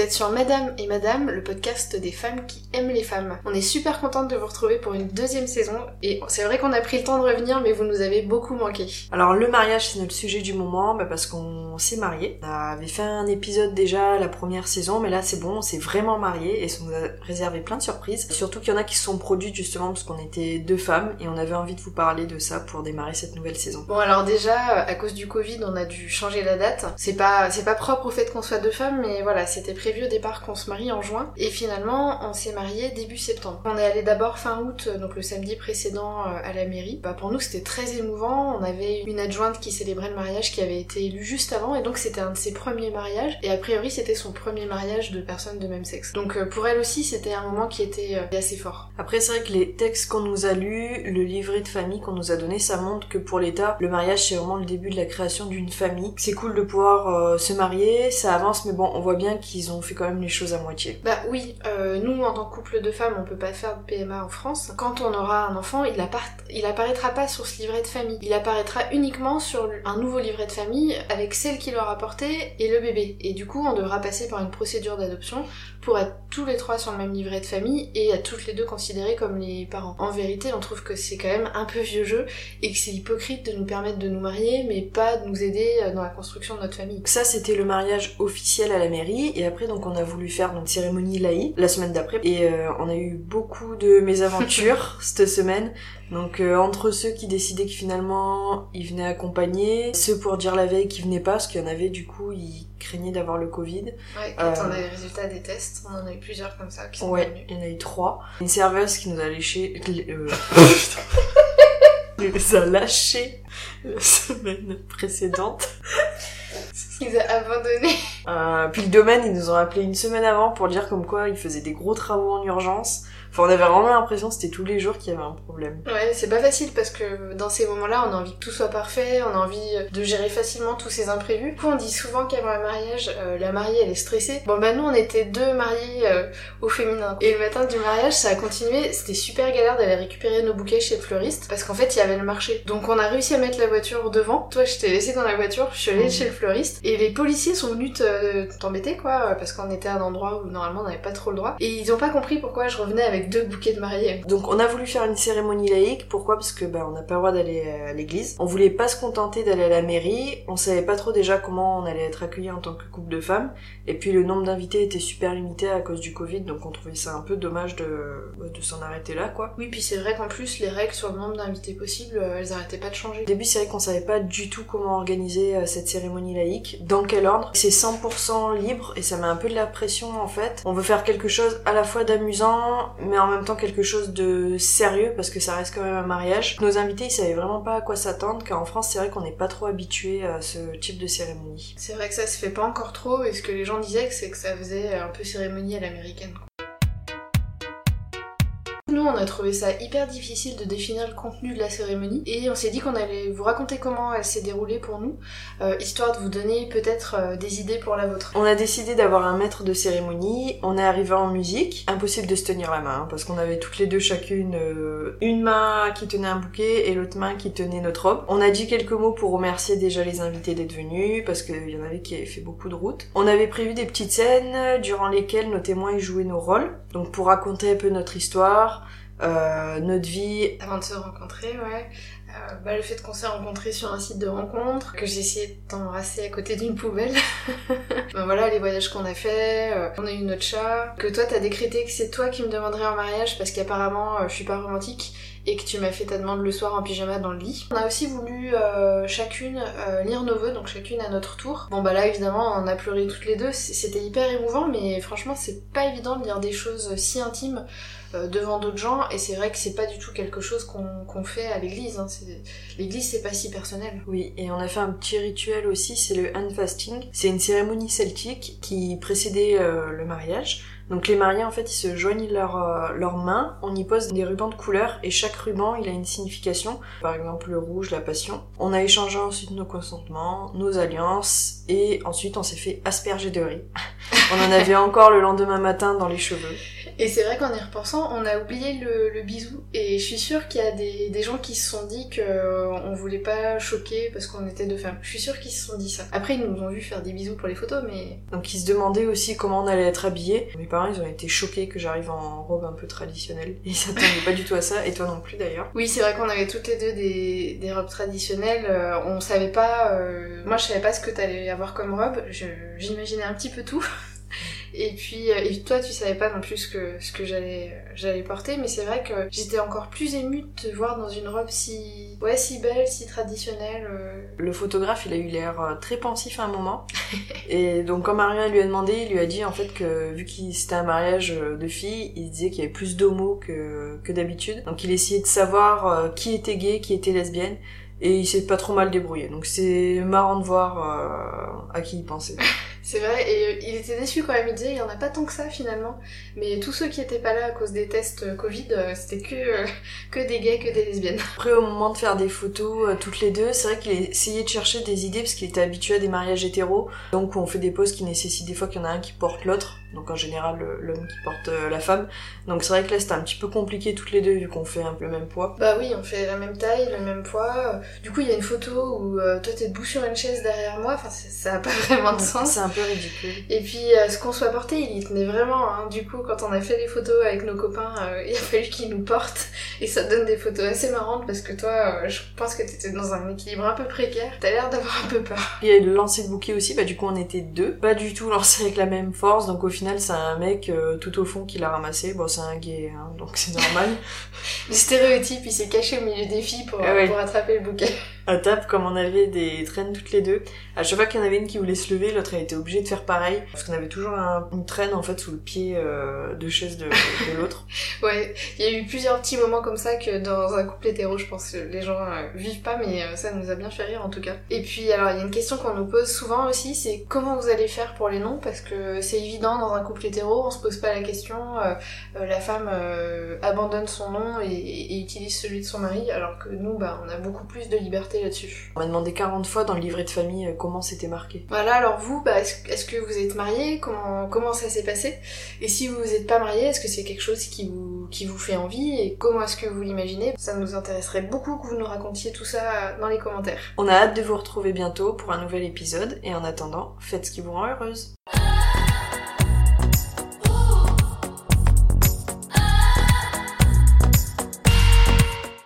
êtes sur Madame et Madame, le podcast des femmes qui aiment les femmes. On est super contente de vous retrouver pour une deuxième saison et c'est vrai qu'on a pris le temps de revenir mais vous nous avez beaucoup manqué. Alors le mariage c'est notre sujet du moment bah, parce qu'on s'est marié. On avait fait un épisode déjà la première saison mais là c'est bon, on s'est vraiment marié et ça nous a réservé plein de surprises. Surtout qu'il y en a qui se sont produites justement parce qu'on était deux femmes et on avait envie de vous parler de ça pour démarrer cette nouvelle saison. Bon alors déjà à cause du Covid on a dû changer la date. C'est pas c'est pas propre au fait qu'on soit deux femmes mais voilà c'était prévu au départ qu'on se marie en juin et finalement on s'est marié début septembre. On est allé d'abord fin août, donc le samedi précédent euh, à la mairie. Bah pour nous c'était très émouvant, on avait une adjointe qui célébrait le mariage qui avait été élue juste avant et donc c'était un de ses premiers mariages et a priori c'était son premier mariage de personnes de même sexe. Donc euh, pour elle aussi c'était un moment qui était euh, assez fort. Après c'est vrai que les textes qu'on nous a lus, le livret de famille qu'on nous a donné, ça montre que pour l'État, le mariage c'est vraiment le début de la création d'une famille. C'est cool de pouvoir se marier, ça avance mais bon on voit bien qu'ils ont fait quand même les choses à moitié. Bah oui, euh, nous en tant que couple de femmes, on peut pas faire de PMA en France. Quand on aura un enfant, il, il apparaîtra pas sur ce livret de famille. Il apparaîtra uniquement sur un nouveau livret de famille avec celle qui l'aura porté et le bébé. Et du coup, on devra passer par une procédure d'adoption pour être tous les trois sur le même livret de famille et être toutes les deux considérées comme les parents. En vérité, on trouve que c'est quand même un peu vieux jeu et que c'est hypocrite de nous permettre de nous marier mais pas de nous aider euh, dans la construction de notre famille. Ça, c'était le mariage officiel à la mairie et après donc on a voulu faire une cérémonie laïque la semaine d'après et euh, on a eu beaucoup de mésaventures cette semaine. Donc euh, entre ceux qui décidaient que finalement ils venaient accompagner, ceux pour dire la veille qui venaient pas parce qu'il y en avait du coup ils craignaient d'avoir le Covid. Ouais, quand on a les résultats des tests, on en a eu plusieurs comme ça qui sont Ouais, il y en a eu trois. Une serveuse qui nous a léché... Euh... les a lâchés la semaine précédente. Ils ont abandonné. Euh, puis le domaine, ils nous ont appelé une semaine avant pour dire comme quoi ils faisaient des gros travaux en urgence. Enfin, on avait vraiment l'impression c'était tous les jours qu'il y avait un problème. Ouais, c'est pas facile parce que dans ces moments-là, on a envie que tout soit parfait, on a envie de gérer facilement tous ces imprévus. Du coup, on dit souvent qu'avant un mariage, euh, la mariée, elle est stressée. Bon, bah nous, on était deux mariés euh, au féminin. Et le matin du mariage, ça a continué. C'était super galère d'aller récupérer nos bouquets chez le fleuriste parce qu'en fait, il y avait le marché. Donc, on a réussi à mettre la voiture devant. Toi, je t'ai laissé dans la voiture, je suis allée mmh. chez le fleuriste. Et les policiers sont venus t'embêter, quoi, parce qu'on était à un endroit où normalement on n'avait pas trop le droit. Et ils ont pas compris pourquoi je revenais avec deux bouquets de. Donc on a voulu faire une cérémonie laïque, pourquoi? Parce que bah, on n'a pas le droit d'aller à l'église. On voulait pas se contenter d'aller à la mairie, on savait pas trop déjà comment on allait être accueillis en tant que couple de femmes, et puis le nombre d'invités était super limité à cause du Covid, donc on trouvait ça un peu dommage de, bah, de s'en arrêter là, quoi. Oui, puis c'est vrai qu'en plus les règles sur le nombre d'invités possibles, euh, elles arrêtaient pas de changer. Au début c'est vrai qu'on savait pas du tout comment organiser euh, cette cérémonie laïque, dans quel ordre? C'est 100% libre, et ça met un peu de la pression en fait. On veut faire quelque chose à la fois d'amusant, mais en même temps quelque chose de sérieux parce que ça reste quand même un mariage. Nos invités ils savaient vraiment pas à quoi s'attendre car en France c'est vrai qu'on n'est pas trop habitué à ce type de cérémonie. C'est vrai que ça se fait pas encore trop et ce que les gens disaient c'est que ça faisait un peu cérémonie à l'américaine. Nous, on a trouvé ça hyper difficile de définir le contenu de la cérémonie et on s'est dit qu'on allait vous raconter comment elle s'est déroulée pour nous, euh, histoire de vous donner peut-être euh, des idées pour la vôtre. On a décidé d'avoir un maître de cérémonie, on est arrivé en musique, impossible de se tenir la main hein, parce qu'on avait toutes les deux chacune euh, une main qui tenait un bouquet et l'autre main qui tenait notre robe. On a dit quelques mots pour remercier déjà les invités d'être venus parce qu'il y en avait qui avaient fait beaucoup de route. On avait prévu des petites scènes durant lesquelles nos témoins jouaient nos rôles, donc pour raconter un peu notre histoire, euh, notre vie. Avant de se rencontrer, ouais. Euh, bah, le fait qu'on s'est rencontrés sur un site de rencontre, que j'ai essayé de t'embrasser à côté d'une poubelle. ben voilà, les voyages qu'on a fait, euh, on a eu notre chat, que toi t'as décrété que c'est toi qui me demanderais en mariage parce qu'apparemment euh, je suis pas romantique et que tu m'as fait ta demande le soir en pyjama dans le lit. On a aussi voulu euh, chacune lire nos vœux, donc chacune à notre tour. Bon bah là évidemment on a pleuré toutes les deux, c'était hyper émouvant mais franchement c'est pas évident de lire des choses si intimes devant d'autres gens et c'est vrai que c'est pas du tout quelque chose qu'on fait à l'église. Hein. L'église c'est pas si personnel. Oui, et on a fait un petit rituel aussi, c'est le hand fasting. C'est une cérémonie celtique qui précédait euh, le mariage. Donc les mariés en fait ils se joignent euh, leurs mains, on y pose des rubans de couleur et chaque ruban il a une signification. Par exemple le rouge, la passion. On a échangé ensuite nos consentements, nos alliances et ensuite on s'est fait asperger de riz. On en avait encore le lendemain matin dans les cheveux. Et c'est vrai qu'en y repensant, on a oublié le, bisou. Et je suis sûre qu'il y a des, gens qui se sont dit qu'on euh, voulait pas choquer parce qu'on était deux femmes. Je suis sûre qu'ils se sont dit ça. Après, ils nous ont vu faire des bisous pour les photos, mais... Donc ils se demandaient aussi comment on allait être habillés. Mes parents, ils ont été choqués que j'arrive en robe un peu traditionnelle. Ils s'attendaient pas du tout à ça, et toi non plus d'ailleurs. Oui, c'est vrai qu'on avait toutes les deux des, robes traditionnelles. Euh, on savait pas... Euh, moi, je savais pas ce que t'allais avoir comme robe. J'imaginais un petit peu tout. Et puis, euh, et toi, tu savais pas non plus ce que, ce que j'allais, j'allais porter, mais c'est vrai que j'étais encore plus émue de te voir dans une robe si, ouais, si belle, si traditionnelle. Euh. Le photographe, il a eu l'air euh, très pensif à un moment. et donc, quand Maria lui a demandé, il lui a dit en fait que vu qu'il c'était un mariage de filles, il disait qu'il y avait plus d'homos que, que d'habitude. Donc, il essayait de savoir qui était gay, qui était lesbienne et il s'est pas trop mal débrouillé. Donc c'est marrant de voir à qui il pensait. C'est vrai, et euh, il était déçu quand même, il disait il y en a pas tant que ça finalement. Mais tous ceux qui étaient pas là à cause des tests euh, Covid, euh, c'était que, que des gays, que des lesbiennes. Après, au moment de faire des photos toutes les deux, c'est vrai qu'il essayait de chercher des idées parce qu'il était habitué à des mariages hétéros. Donc on fait des poses qui nécessitent des fois qu'il y en a un qui porte l'autre. Donc en général l'homme qui porte la femme. Donc c'est vrai que là c'était un petit peu compliqué toutes les deux vu qu'on fait un peu le même poids. Bah oui, on fait la même taille, le même poids. Du coup il y a une photo où toi t'es debout sur une chaise derrière moi. Enfin ça a pas vraiment de sens. C'est un peu ridicule. Et puis, euh, ce qu'on soit porté, il y tenait vraiment. Hein. Du coup, quand on a fait les photos avec nos copains, euh, il a fallu qu'ils nous portent. Et ça donne des photos assez marrantes parce que toi, euh, je pense que t'étais dans un équilibre un peu précaire. T'as l'air d'avoir un peu peur. Il y a le lancer de bouquet aussi, bah du coup on était deux. Pas du tout lancé avec la même force, donc au final c'est un mec tout au fond qui l'a ramassé. Bon, c'est un gay, hein, donc c'est normal. le stéréotype, il s'est caché au milieu des filles pour, ah pour attraper le bouquet à table, comme on avait des traînes toutes les deux, à chaque fois qu'il y en avait une qui voulait se lever, l'autre a été obligée de faire pareil, parce qu'on avait toujours une traîne en fait sous le pied euh, de chaise de, l'autre. ouais, il y a eu plusieurs petits moments comme ça que dans un couple hétéro, je pense que les gens euh, vivent pas, mais euh, ça nous a bien fait rire en tout cas. Et puis alors il y a une question qu'on nous pose souvent aussi, c'est comment vous allez faire pour les noms, parce que c'est évident dans un couple hétéro, on se pose pas la question, la femme abandonne son nom et, et, utilise celui de son mari, alors que nous, bah, on a beaucoup plus de liberté là-dessus. On m'a demandé 40 fois dans le livret de famille euh, comment c'était marqué. Voilà, alors vous, bah, est-ce que vous êtes marié comment, comment ça s'est passé? Et si vous n'êtes pas marié, est-ce que c'est quelque chose qui vous, qui vous fait envie? Et comment est-ce que vous l'imaginez? Ça nous intéresserait beaucoup que vous nous racontiez tout ça dans les commentaires. On a hâte de vous retrouver bientôt pour un nouvel épisode et en attendant, faites ce qui vous rend heureuse.